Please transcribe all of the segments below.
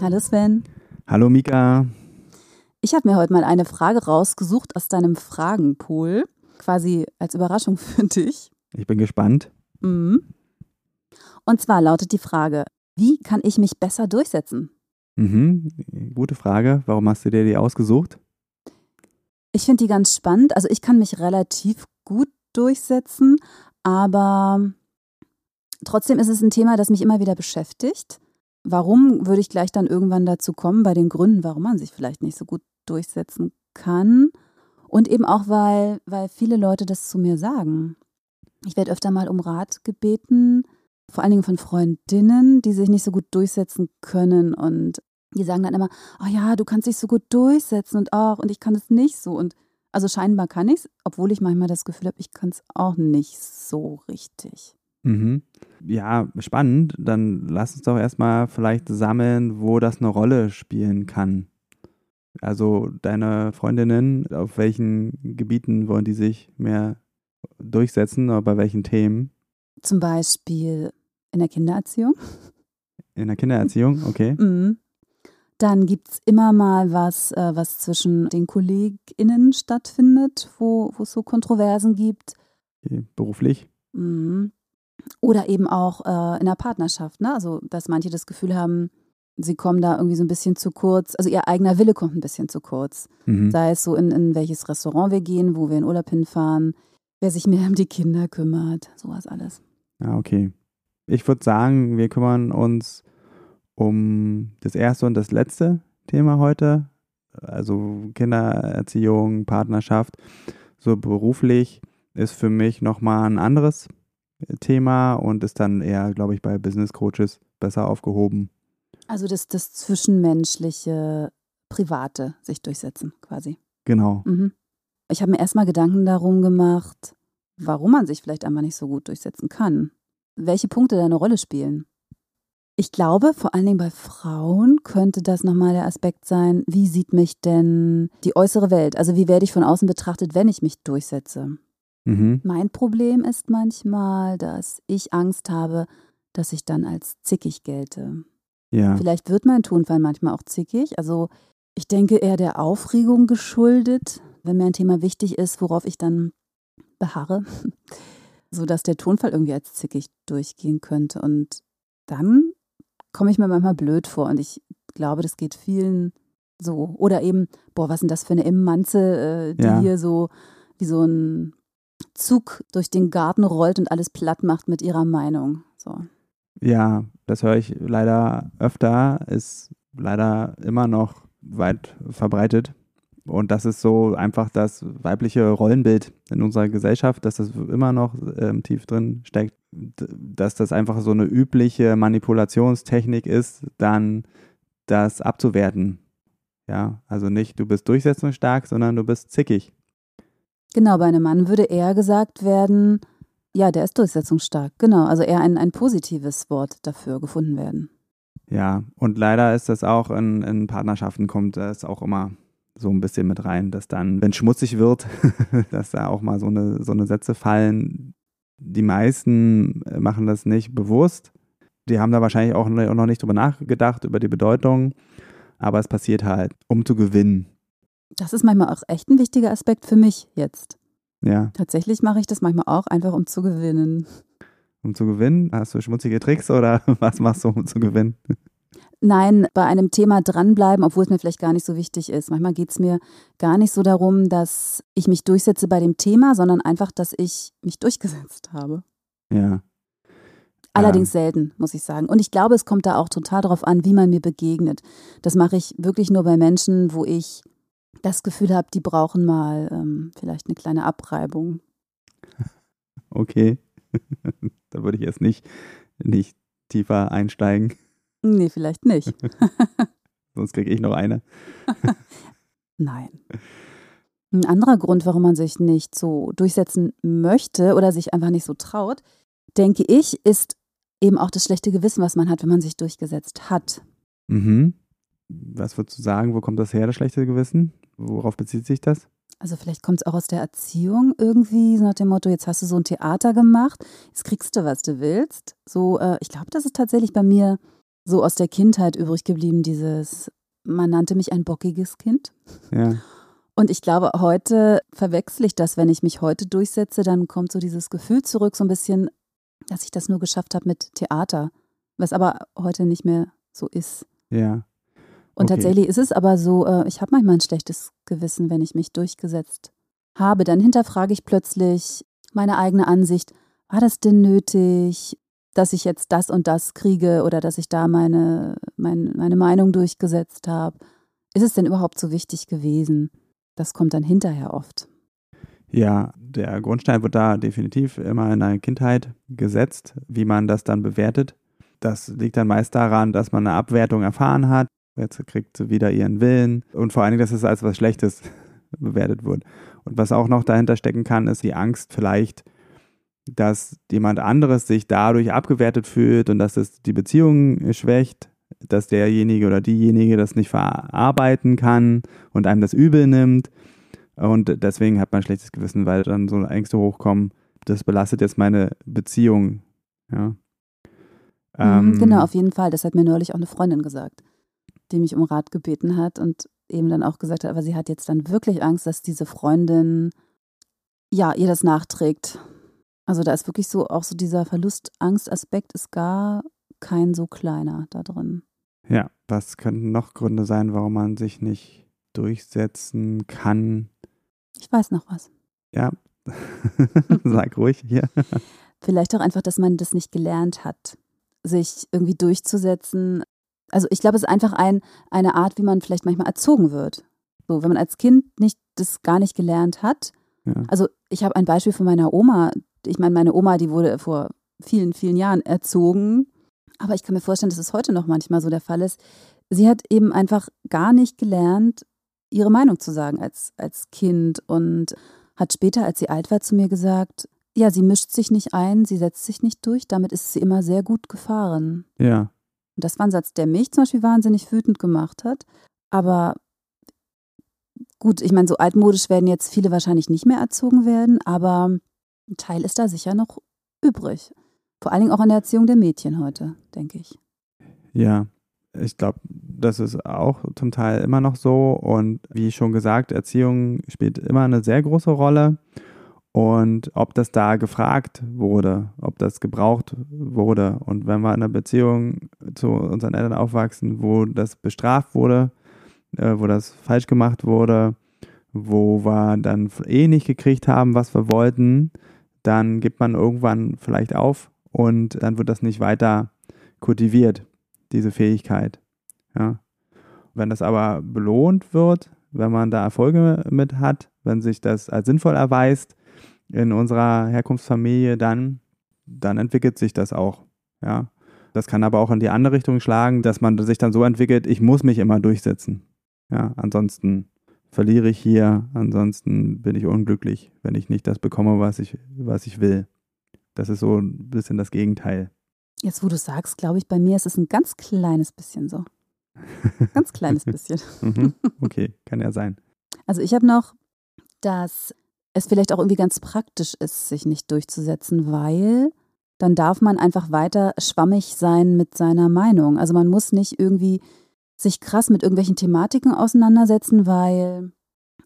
Hallo Sven. Hallo Mika. Ich habe mir heute mal eine Frage rausgesucht aus deinem Fragenpool, quasi als Überraschung für dich. Ich bin gespannt. Mhm. Und zwar lautet die Frage, wie kann ich mich besser durchsetzen? Mhm, gute Frage. Warum hast du dir die ausgesucht? Ich finde die ganz spannend. Also ich kann mich relativ gut durchsetzen, aber trotzdem ist es ein Thema, das mich immer wieder beschäftigt. Warum würde ich gleich dann irgendwann dazu kommen, bei den Gründen, warum man sich vielleicht nicht so gut durchsetzen kann. Und eben auch, weil, weil viele Leute das zu mir sagen. Ich werde öfter mal um Rat gebeten, vor allen Dingen von Freundinnen, die sich nicht so gut durchsetzen können und die sagen dann immer, oh ja, du kannst dich so gut durchsetzen und auch und ich kann es nicht so und also scheinbar kann ich es, obwohl ich manchmal das Gefühl habe, ich kann es auch nicht so richtig. Mhm. Ja, spannend. Dann lass uns doch erstmal vielleicht sammeln, wo das eine Rolle spielen kann. Also deine Freundinnen, auf welchen Gebieten wollen die sich mehr durchsetzen oder bei welchen Themen? Zum Beispiel in der Kindererziehung. In der Kindererziehung, okay. Mhm. Dann gibt es immer mal was, äh, was zwischen den KollegInnen stattfindet, wo es so Kontroversen gibt. Okay, beruflich. Mhm. Oder eben auch äh, in der Partnerschaft, ne? Also, dass manche das Gefühl haben, sie kommen da irgendwie so ein bisschen zu kurz. Also ihr eigener Wille kommt ein bisschen zu kurz. Mhm. Sei es so, in, in welches Restaurant wir gehen, wo wir in Urlaub hinfahren, wer sich mehr um die Kinder kümmert, sowas alles. Ja, okay. Ich würde sagen, wir kümmern uns um das erste und das letzte Thema heute. Also Kindererziehung, Partnerschaft. So beruflich ist für mich nochmal ein anderes Thema und ist dann eher, glaube ich, bei Business Coaches besser aufgehoben. Also das, das zwischenmenschliche, private sich durchsetzen quasi. Genau. Mhm. Ich habe mir erstmal Gedanken darum gemacht, warum man sich vielleicht einmal nicht so gut durchsetzen kann. Welche Punkte da eine Rolle spielen. Ich glaube, vor allen Dingen bei Frauen könnte das nochmal der Aspekt sein, wie sieht mich denn die äußere Welt? Also wie werde ich von außen betrachtet, wenn ich mich durchsetze? Mhm. Mein Problem ist manchmal, dass ich Angst habe, dass ich dann als zickig gelte. Ja. Vielleicht wird mein Tonfall manchmal auch zickig. Also ich denke eher der Aufregung geschuldet, wenn mir ein Thema wichtig ist, worauf ich dann beharre, sodass der Tonfall irgendwie als zickig durchgehen könnte. Und dann komme ich mir manchmal blöd vor und ich glaube, das geht vielen so. Oder eben, boah, was ist denn das für eine Immanze, äh, die Ja. hier so wie so ein Zug durch den Garten rollt und alles platt macht mit ihrer Meinung. So. Ja, das höre ich leider öfter, ist leider immer noch weit verbreitet. Und das ist so einfach das weibliche Rollenbild in unserer Gesellschaft, dass das immer noch ähm, tief drin steckt, dass das einfach so eine übliche Manipulationstechnik ist, dann das abzuwerten. Ja, also nicht du bist durchsetzungsstark, sondern du bist zickig. Genau, bei einem Mann würde eher gesagt werden, ja, der ist durchsetzungsstark. Genau, also eher ein, ein positives Wort dafür gefunden werden. Ja, und leider ist das auch in, in Partnerschaften kommt das auch immer so ein bisschen mit rein, dass dann, wenn schmutzig wird, dass da auch mal so eine, so eine Sätze fallen. Die meisten machen das nicht bewusst. Die haben da wahrscheinlich auch noch noch nicht drüber nachgedacht, über die Bedeutung. Aber es passiert halt, um zu gewinnen. Das ist manchmal auch echt ein wichtiger Aspekt für mich jetzt. Ja, Tatsächlich mache ich das manchmal auch einfach, um zu gewinnen. um zu gewinnen. Hast du schmutzige Tricks oder was machst du, um zu gewinnen? Nein, bei einem Thema dranbleiben, obwohl es mir vielleicht gar nicht so wichtig ist. Manchmal geht es mir gar nicht so darum, dass ich mich durchsetze bei dem Thema, sondern einfach, dass ich mich durchgesetzt habe. Ja, Allerdings selten, muss ich sagen. Und ich glaube, es kommt da auch total darauf an, wie man mir begegnet. Das mache ich wirklich nur bei Menschen, wo ich das Gefühl habe, die brauchen mal ähm, vielleicht eine kleine Abreibung. okay. da würde ich jetzt nicht, nicht tiefer einsteigen. Nee, vielleicht nicht. Sonst kriege ich noch eine. Nein. Ein anderer Grund, warum man sich nicht so durchsetzen möchte oder sich einfach nicht so traut, denke ich, ist eben auch das schlechte Gewissen, was man hat, wenn man sich durchgesetzt hat. Mhm. Was würdest du sagen, wo kommt das her, das schlechte Gewissen? Worauf bezieht sich das? Also vielleicht kommt es auch aus der Erziehung irgendwie, so nach dem Motto, jetzt hast du so ein Theater gemacht, jetzt kriegst du, was du willst. So, äh, ich glaube, das ist tatsächlich bei mir so aus der Kindheit übrig geblieben, dieses, man nannte mich ein bockiges Kind. Ja. Und ich glaube, heute verwechsel ich das, wenn ich mich heute durchsetze, dann kommt so dieses Gefühl zurück, so ein bisschen, dass ich das nur geschafft habe mit Theater, was aber heute nicht mehr so ist. Ja. Und Okay. tatsächlich ist es aber so, äh, ich habe manchmal ein schlechtes Gewissen, wenn ich mich durchgesetzt habe. Dann hinterfrage ich plötzlich meine eigene Ansicht. War das denn nötig, dass ich jetzt das und das kriege oder dass ich da meine, mein, meine Meinung durchgesetzt habe? Ist es denn überhaupt so wichtig gewesen? Das kommt dann hinterher oft. Ja, der Grundstein wird da definitiv immer in der Kindheit gesetzt, wie man das dann bewertet. Das liegt dann meist daran, dass man eine Abwertung erfahren hat. Jetzt kriegt sie wieder ihren Willen und vor allen Dingen, dass es als was Schlechtes bewertet wird. Und was auch noch dahinter stecken kann, ist die Angst vielleicht, dass jemand anderes sich dadurch abgewertet fühlt und dass es die Beziehung schwächt, dass derjenige oder diejenige das nicht verarbeiten kann und einem das übel nimmt. Und deswegen hat man ein schlechtes Gewissen, weil dann so Ängste hochkommen, das belastet jetzt meine Beziehung. Ja. Mhm, Ähm, genau, auf jeden Fall. Das hat mir neulich auch eine Freundin gesagt, die mich um Rat gebeten hat und eben dann auch gesagt hat, aber sie hat jetzt dann wirklich Angst, dass diese Freundin ja ihr das nachträgt. Also da ist wirklich so auch so dieser Verlust-Angst-Aspekt ist gar kein so kleiner da drin. Ja, was könnten noch Gründe sein, warum man sich nicht durchsetzen kann? Ich weiß noch was. Ja, sag ruhig hier. Vielleicht auch einfach, dass man das nicht gelernt hat, sich irgendwie durchzusetzen. Also ich glaube, es ist einfach ein, eine Art, wie man vielleicht manchmal erzogen wird. So, wenn man als Kind nicht das gar nicht gelernt hat. Ja. Also ich habe ein Beispiel von meiner Oma. Ich meine, meine Oma, die wurde vor vielen, vielen Jahren erzogen. Aber ich kann mir vorstellen, dass es heute noch manchmal so der Fall ist. Sie hat eben einfach gar nicht gelernt, ihre Meinung zu sagen als, als Kind und hat später, als sie alt war, zu mir gesagt, ja, sie mischt sich nicht ein, sie setzt sich nicht durch, damit ist sie immer sehr gut gefahren. Ja, Und das war ein Satz, der mich zum Beispiel wahnsinnig wütend gemacht hat. Aber gut, ich meine, so altmodisch werden jetzt viele wahrscheinlich nicht mehr erzogen werden, aber ein Teil ist da sicher noch übrig. Vor allen Dingen auch an der Erziehung der Mädchen heute, denke ich. ja. Ich glaube, das ist auch zum Teil immer noch so. Und wie schon gesagt, Erziehung spielt immer eine sehr große Rolle. Und ob das da gefragt wurde, ob das gebraucht wurde. Und wenn wir in einer Beziehung zu unseren Eltern aufwachsen, wo das bestraft wurde, äh, wo das falsch gemacht wurde, wo wir dann eh nicht gekriegt haben, was wir wollten, dann gibt man irgendwann vielleicht auf und dann wird das nicht weiter kultiviert, diese Fähigkeit. Ja. Wenn das aber belohnt wird, wenn man da Erfolge mit hat, wenn sich das als sinnvoll erweist in unserer Herkunftsfamilie, dann, dann entwickelt sich das auch. Ja. Das kann aber auch in die andere Richtung schlagen, dass man sich dann so entwickelt, ich muss mich immer durchsetzen. Ja, ansonsten verliere ich hier, ansonsten bin ich unglücklich, wenn ich nicht das bekomme, was ich, was ich will. Das ist so ein bisschen das Gegenteil. Jetzt, wo du sagst, glaube ich, bei mir ist es ein ganz kleines bisschen so. Ganz kleines bisschen. Mhm. Okay, kann ja sein. Also ich habe noch, dass es vielleicht auch irgendwie ganz praktisch ist, sich nicht durchzusetzen, weil dann darf man einfach weiter schwammig sein mit seiner Meinung. Also man muss nicht irgendwie sich krass mit irgendwelchen Thematiken auseinandersetzen, weil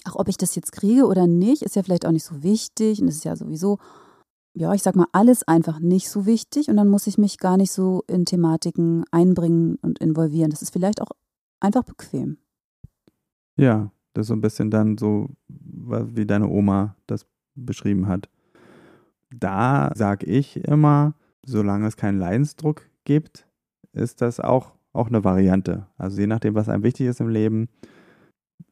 auch ob ich das jetzt kriege oder nicht, ist ja vielleicht auch nicht so wichtig und es ist ja sowieso, ja, ich sag mal, alles einfach nicht so wichtig und dann muss ich mich gar nicht so in Thematiken einbringen und involvieren. Das ist vielleicht auch einfach bequem. Ja, das ist so ein bisschen dann so, wie deine Oma das beschrieben hat. Da sage ich immer, solange es keinen Leidensdruck gibt, ist das auch, auch eine Variante. Also je nachdem, was einem wichtig ist im Leben,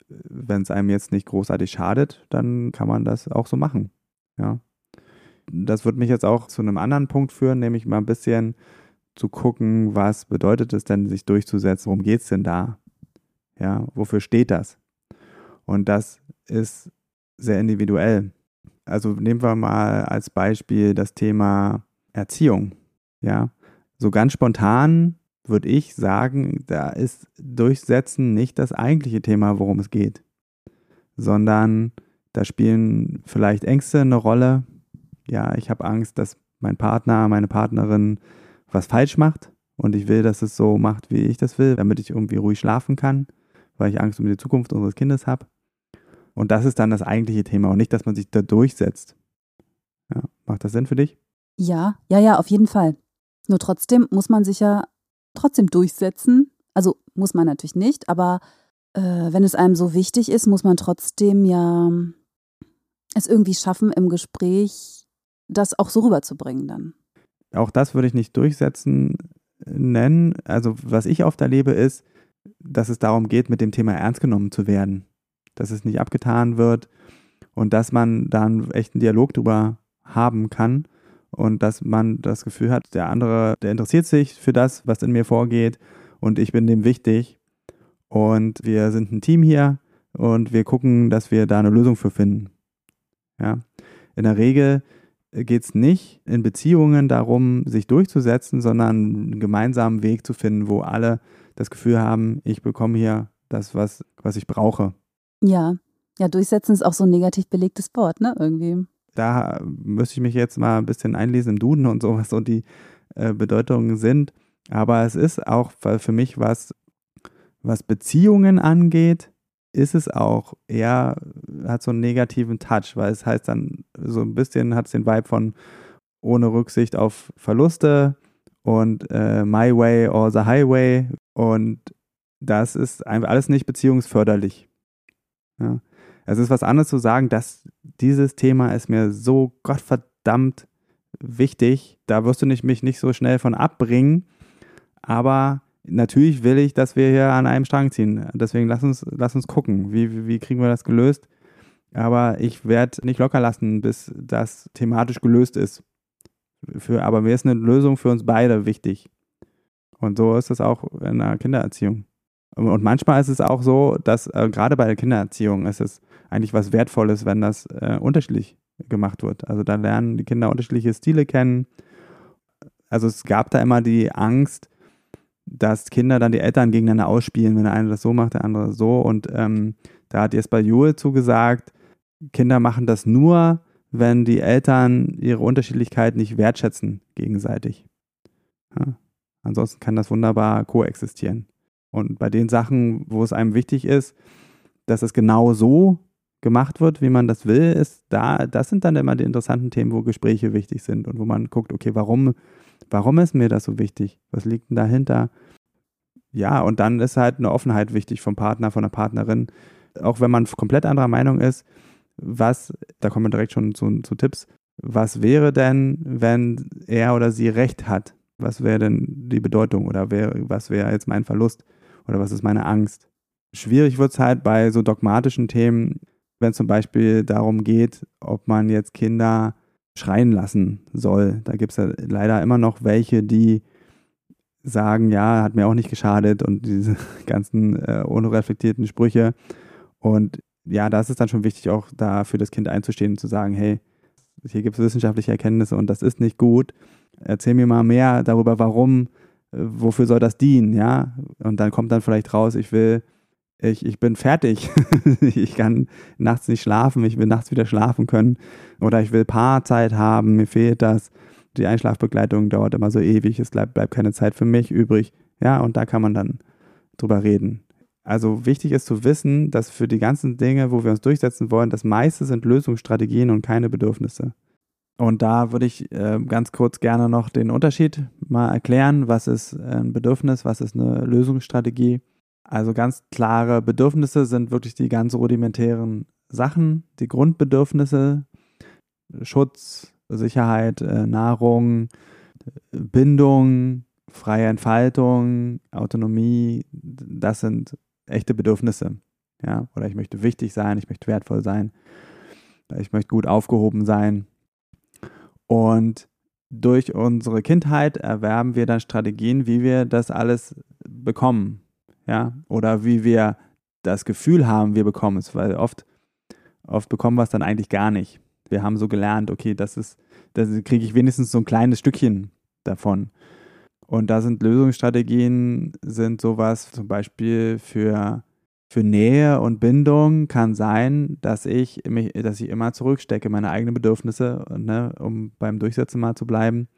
wenn es einem jetzt nicht großartig schadet, dann kann man das auch so machen. Ja. Das wird mich jetzt auch zu einem anderen Punkt führen, nämlich mal ein bisschen zu gucken, was bedeutet es denn, sich durchzusetzen, worum geht es denn da? Ja, wofür steht das? Und das ist sehr individuell. Also nehmen wir mal als Beispiel das Thema Erziehung. Ja, so ganz spontan würde ich sagen, da ist Durchsetzen nicht das eigentliche Thema, worum es geht, sondern da spielen vielleicht Ängste eine Rolle. Ja, ich habe Angst, dass mein Partner, meine Partnerin was falsch macht und ich will, dass es so macht, wie ich das will, damit ich irgendwie ruhig schlafen kann, weil ich Angst um die Zukunft unseres Kindes habe. Und das ist dann das eigentliche Thema und nicht, dass man sich da durchsetzt. Ja, macht das Sinn für dich? Ja, ja, ja, auf jeden Fall. Nur trotzdem muss man sich ja trotzdem durchsetzen. Also muss man natürlich nicht, aber äh, wenn es einem so wichtig ist, muss man trotzdem ja es irgendwie schaffen, im Gespräch das auch so rüberzubringen dann. Auch das würde ich nicht durchsetzen nennen. Also was ich oft erlebe ist, dass es darum geht, mit dem Thema ernst genommen zu werden. Dass es nicht abgetan wird und dass man echt einen Dialog drüber haben kann und dass man das Gefühl hat, der andere, der interessiert sich für das, was in mir vorgeht und ich bin dem wichtig und wir sind ein Team hier und wir gucken, dass wir da eine Lösung für finden. Ja. In der Regel geht es nicht in Beziehungen darum, sich durchzusetzen, sondern einen gemeinsamen Weg zu finden, wo alle das Gefühl haben, ich bekomme hier das, was, was ich brauche. Ja, ja, durchsetzen ist auch so ein negativ belegtes Wort, ne, irgendwie. Da müsste ich mich jetzt mal ein bisschen einlesen im Duden und so, was so die äh, Bedeutungen sind. Aber es ist auch für mich was, was Beziehungen angeht, ist es auch eher, hat so einen negativen Touch, weil es heißt dann so ein bisschen, hat es den Vibe von ohne Rücksicht auf Verluste und äh, My Way or the Highway und das ist einfach alles nicht beziehungsförderlich. Ja. Es ist was anderes zu sagen, dass dieses Thema ist mir so gottverdammt wichtig, da wirst du nicht, mich nicht so schnell von abbringen, aber natürlich will ich, dass wir hier an einem Strang ziehen. Deswegen lass uns, lass uns gucken, wie, wie kriegen wir das gelöst. Aber ich werde nicht locker lassen, bis das thematisch gelöst ist. Für, aber mir ist eine Lösung für uns beide wichtig. Und so ist es auch in der Kindererziehung. Und manchmal ist es auch so, dass äh, gerade bei der Kindererziehung ist es eigentlich was Wertvolles, wenn das äh, unterschiedlich gemacht wird. Also da lernen die Kinder unterschiedliche Stile kennen. Also es gab da immer die Angst, dass Kinder dann die Eltern gegeneinander ausspielen, wenn der eine das so macht, der andere so. Und ähm, da hat Jesper Juhl zugesagt, Kinder machen das nur, wenn die Eltern ihre Unterschiedlichkeit nicht wertschätzen gegenseitig. Ja. Ansonsten kann das wunderbar koexistieren. Und bei den Sachen, wo es einem wichtig ist, dass es genau so gemacht wird, wie man das will, ist da, das sind dann immer die interessanten Themen, wo Gespräche wichtig sind und wo man guckt, okay, warum Warum ist mir das so wichtig? Was liegt denn dahinter? Ja, und dann ist halt eine Offenheit wichtig vom Partner, von der Partnerin. Auch wenn man komplett anderer Meinung ist, was, da kommen wir direkt schon zu, zu Tipps, was wäre denn, wenn er oder sie recht hat? Was wäre denn die Bedeutung oder wär, was wäre jetzt mein Verlust oder was ist meine Angst? Schwierig wird es halt bei so dogmatischen Themen, wenn es zum Beispiel darum geht, ob man jetzt Kinder schreien lassen soll. Da gibt es ja leider immer noch welche, die sagen, ja, hat mir auch nicht geschadet und diese ganzen äh, unreflektierten Sprüche. Und ja, da ist es dann schon wichtig, auch da für das Kind einzustehen und zu sagen, hey, hier gibt es wissenschaftliche Erkenntnisse und das ist nicht gut. Erzähl mir mal mehr darüber, warum, äh, wofür soll das dienen, ja? Und dann kommt dann vielleicht raus, ich will ich, ich bin fertig. ich kann nachts nicht schlafen, ich will nachts wieder schlafen können. Oder ich will Paarzeit haben, mir fehlt das. Die Einschlafbegleitung dauert immer so ewig, es bleibt, bleibt keine Zeit für mich übrig. Ja, und da kann man dann drüber reden. Also wichtig ist zu wissen, dass für die ganzen Dinge, wo wir uns durchsetzen wollen, das meiste sind Lösungsstrategien und keine Bedürfnisse. Und da würde ich äh, ganz kurz gerne noch den Unterschied mal erklären. Was ist ein Bedürfnis, was ist eine Lösungsstrategie? Also ganz klare Bedürfnisse sind wirklich die ganz rudimentären Sachen, die Grundbedürfnisse, Schutz, Sicherheit, äh, Nahrung, Bindung, freie Entfaltung, Autonomie, das sind echte Bedürfnisse. Ja, oder ich möchte wichtig sein, ich möchte wertvoll sein, ich möchte gut aufgehoben sein. Und durch unsere Kindheit erwerben wir dann Strategien, wie wir das alles bekommen ja, oder wie wir das Gefühl haben, wir bekommen es, weil oft, oft bekommen wir es dann eigentlich gar nicht. Wir haben so gelernt, okay, das ist, da kriege ich wenigstens so ein kleines Stückchen davon. Und da sind Lösungsstrategien, sind sowas zum Beispiel für, für Nähe und Bindung kann sein, dass ich mich, dass ich immer zurückstecke, meine eigenen Bedürfnisse, ne, um beim Durchsetzen mal zu bleiben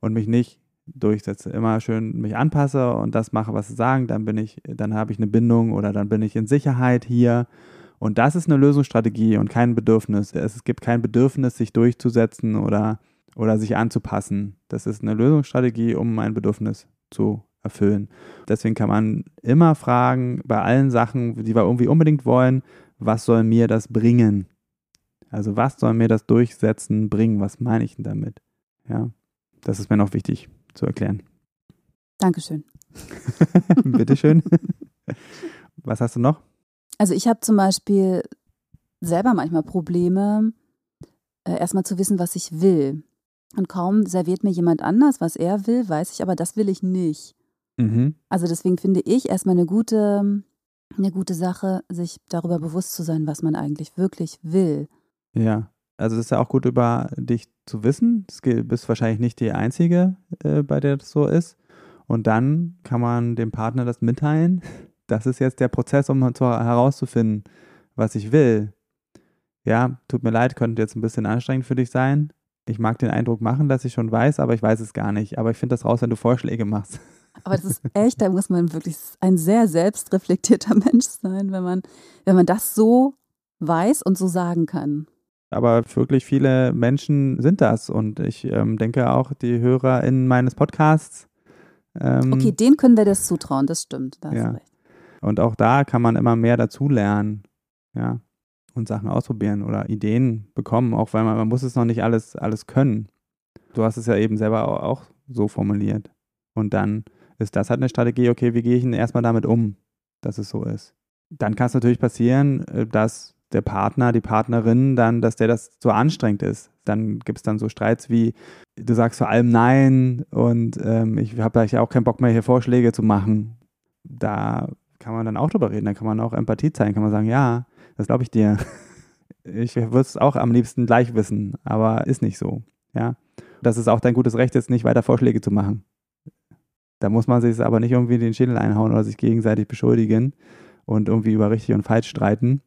und mich nicht durchsetze, immer schön mich anpasse und das mache, was sie sagen, dann bin ich, dann habe ich eine Bindung oder dann bin ich in Sicherheit hier. Und das ist eine Lösungsstrategie und kein Bedürfnis. Es gibt kein Bedürfnis, sich durchzusetzen oder, oder sich anzupassen. Das ist eine Lösungsstrategie, um ein Bedürfnis zu erfüllen. Deswegen kann man immer fragen, bei allen Sachen, die wir irgendwie unbedingt wollen, was soll mir das bringen? Also was soll mir das Durchsetzen bringen? Was meine ich denn damit? Ja, das ist mir noch wichtig zu erklären. Dankeschön. Bitteschön. Was hast du noch? Also ich habe zum Beispiel selber manchmal Probleme, äh, erstmal zu wissen, was ich will. Und kaum serviert mir jemand anders, was er will, weiß ich aber, das will ich nicht. Mhm. Also deswegen finde ich erstmal eine gute, eine gute Sache, sich darüber bewusst zu sein, was man eigentlich wirklich will. Ja, also das ist ja auch gut über dich zu wissen. Du bist wahrscheinlich nicht die Einzige, äh, bei der das so ist. Und dann kann man dem Partner das mitteilen. Das ist jetzt der Prozess, um zu, herauszufinden, was ich will. Ja, tut mir leid, könnte jetzt ein bisschen anstrengend für dich sein. Ich mag den Eindruck machen, dass ich schon weiß, aber ich weiß es gar nicht. Aber ich finde das raus, wenn du Vorschläge machst. Aber das ist echt, da muss man wirklich ein sehr selbstreflektierter Mensch sein, wenn man, wenn man das so weiß und so sagen kann aber wirklich viele Menschen sind das. Und ich ähm, denke auch, die HörerInnen meines Podcasts. Ähm, okay, denen können wir das zutrauen, das stimmt. Da ja. Und auch da kann man immer mehr dazulernen. Ja. Und Sachen ausprobieren oder Ideen bekommen, auch weil man, man muss es noch nicht alles, alles können. Du hast es ja eben selber auch, so formuliert. Und dann ist das halt eine Strategie, okay, wie gehe ich denn erstmal damit um, dass es so ist. Dann kann es natürlich passieren, äh, dass der Partner, die Partnerin dann, dass der das zu anstrengend ist. Dann gibt es dann so Streits wie, du sagst vor allem Nein und ähm, ich habe eigentlich auch keinen Bock mehr, hier Vorschläge zu machen. Da kann man dann auch drüber reden, da kann man auch Empathie zeigen, kann man sagen, ja, das glaube ich dir. Ich würde es auch am liebsten gleich wissen, aber ist nicht so. Ja, das ist auch dein gutes Recht, jetzt nicht weiter Vorschläge zu machen. Da muss man sich aber nicht irgendwie den Schädel einhauen oder sich gegenseitig beschuldigen und irgendwie über richtig und falsch streiten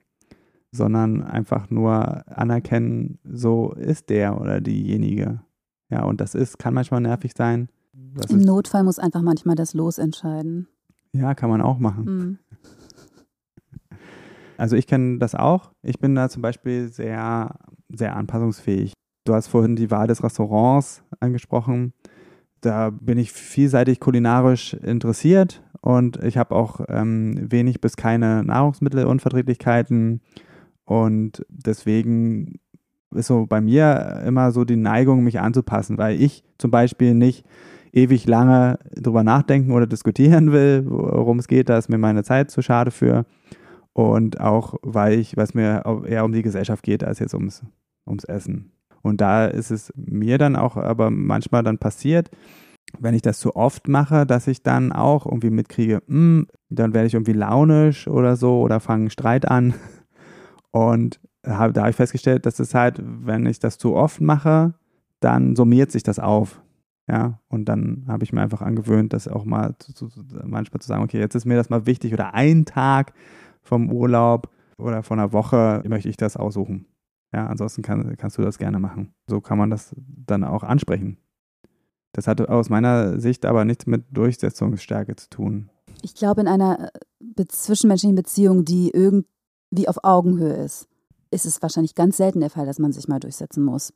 sondern einfach nur anerkennen, so ist der oder diejenige. Ja, und das ist, kann manchmal nervig sein. Das Im Notfall muss einfach manchmal das Los entscheiden. Ja, kann man auch machen. Mhm. Also ich kenne das auch. Ich bin da zum Beispiel sehr, sehr anpassungsfähig. Du hast vorhin die Wahl des Restaurants angesprochen. Da bin ich vielseitig kulinarisch interessiert und ich habe auch ähm, wenig bis keine Nahrungsmittelunverträglichkeiten. Und deswegen ist so bei mir immer so die Neigung, mich anzupassen, weil ich zum Beispiel nicht ewig lange drüber nachdenken oder diskutieren will, worum es geht. Da ist mir meine Zeit zu schade für. Und auch, weil ich, was mir eher um die Gesellschaft geht, als jetzt ums, ums Essen. Und da ist es mir dann auch aber manchmal dann passiert, wenn ich das zu oft mache, dass ich dann auch irgendwie mitkriege, mh, hm, dann werde ich irgendwie launisch oder so oder fange einen Streit an und da habe ich festgestellt, dass es halt, wenn ich das zu oft mache, dann summiert sich das auf. Ja, und dann habe ich mir einfach angewöhnt, das auch mal zu, zu, manchmal zu sagen, okay, jetzt ist mir das mal wichtig oder ein Tag vom Urlaub oder von einer Woche möchte ich das aussuchen. Ja, ansonsten kann, kannst du das gerne machen. So kann man das dann auch ansprechen. Das hat aus meiner Sicht aber nichts mit Durchsetzungsstärke zu tun. Ich glaube, in einer äh, zwischenmenschlichen Beziehung, die irgend wie auf Augenhöhe ist, ist es wahrscheinlich ganz selten der Fall, dass man sich mal durchsetzen muss.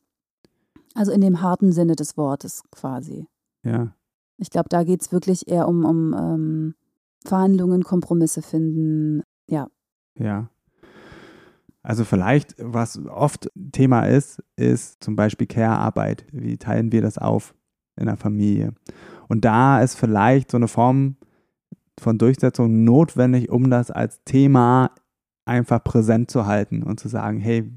Also in dem harten Sinne des Wortes quasi. Ja. Ich glaube, da geht es wirklich eher um, um ähm, Verhandlungen, Kompromisse finden. Ja. Ja. Also vielleicht, was oft Thema ist, ist zum Beispiel Care-Arbeit. Wie teilen wir das auf in der Familie? Und da ist vielleicht so eine Form von Durchsetzung notwendig, um das als Thema einfach präsent zu halten und zu sagen, hey,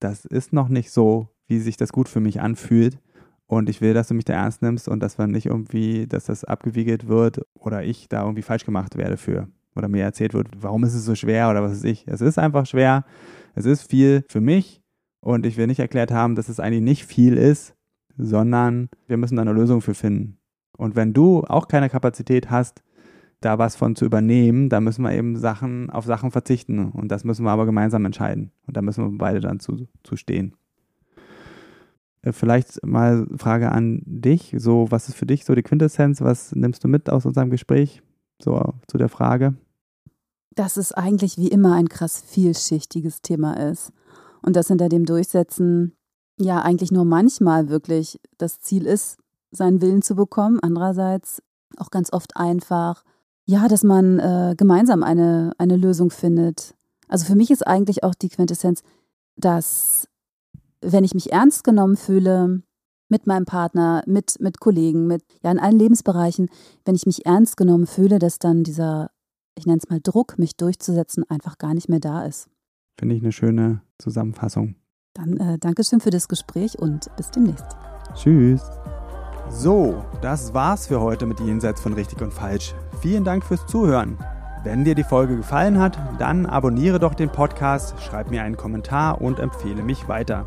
das ist noch nicht so, wie sich das gut für mich anfühlt. Und ich will, dass du mich da ernst nimmst und dass man nicht irgendwie, dass das abgewiegelt wird oder ich da irgendwie falsch gemacht werde für oder mir erzählt wird, warum ist es so schwer oder was weiß ich. Es ist einfach schwer. Es ist viel für mich und ich will nicht erklärt haben, dass es eigentlich nicht viel ist, sondern wir müssen da eine Lösung für finden. Und wenn du auch keine Kapazität hast, da was von zu übernehmen, dann müssen wir eben Sachen auf Sachen verzichten. Und das müssen wir aber gemeinsam entscheiden. Und da müssen wir beide dann zu, zu stehen. Äh, vielleicht mal Frage an dich. So, was ist für dich so die Quintessenz? Was nimmst du mit aus unserem Gespräch? So zu der Frage. Dass es eigentlich wie immer ein krass vielschichtiges Thema ist. Und dass hinter dem Durchsetzen ja eigentlich nur manchmal wirklich das Ziel ist, seinen Willen zu bekommen. Andererseits auch ganz oft einfach, ja, dass man äh, gemeinsam eine, eine Lösung findet. Also für mich ist eigentlich auch die Quintessenz, dass wenn ich mich ernst genommen fühle mit meinem Partner, mit, mit Kollegen, mit, ja, in allen Lebensbereichen, wenn ich mich ernst genommen fühle, dass dann dieser, ich nenne es mal Druck, mich durchzusetzen, einfach gar nicht mehr da ist. Finde ich eine schöne Zusammenfassung. Dann äh, Dankeschön für das Gespräch und bis demnächst. Tschüss. So, das war's für heute mit Jenseits von richtig und falsch. Vielen Dank fürs Zuhören. Wenn dir die Folge gefallen hat, dann abonniere doch den Podcast, schreib mir einen Kommentar und empfehle mich weiter.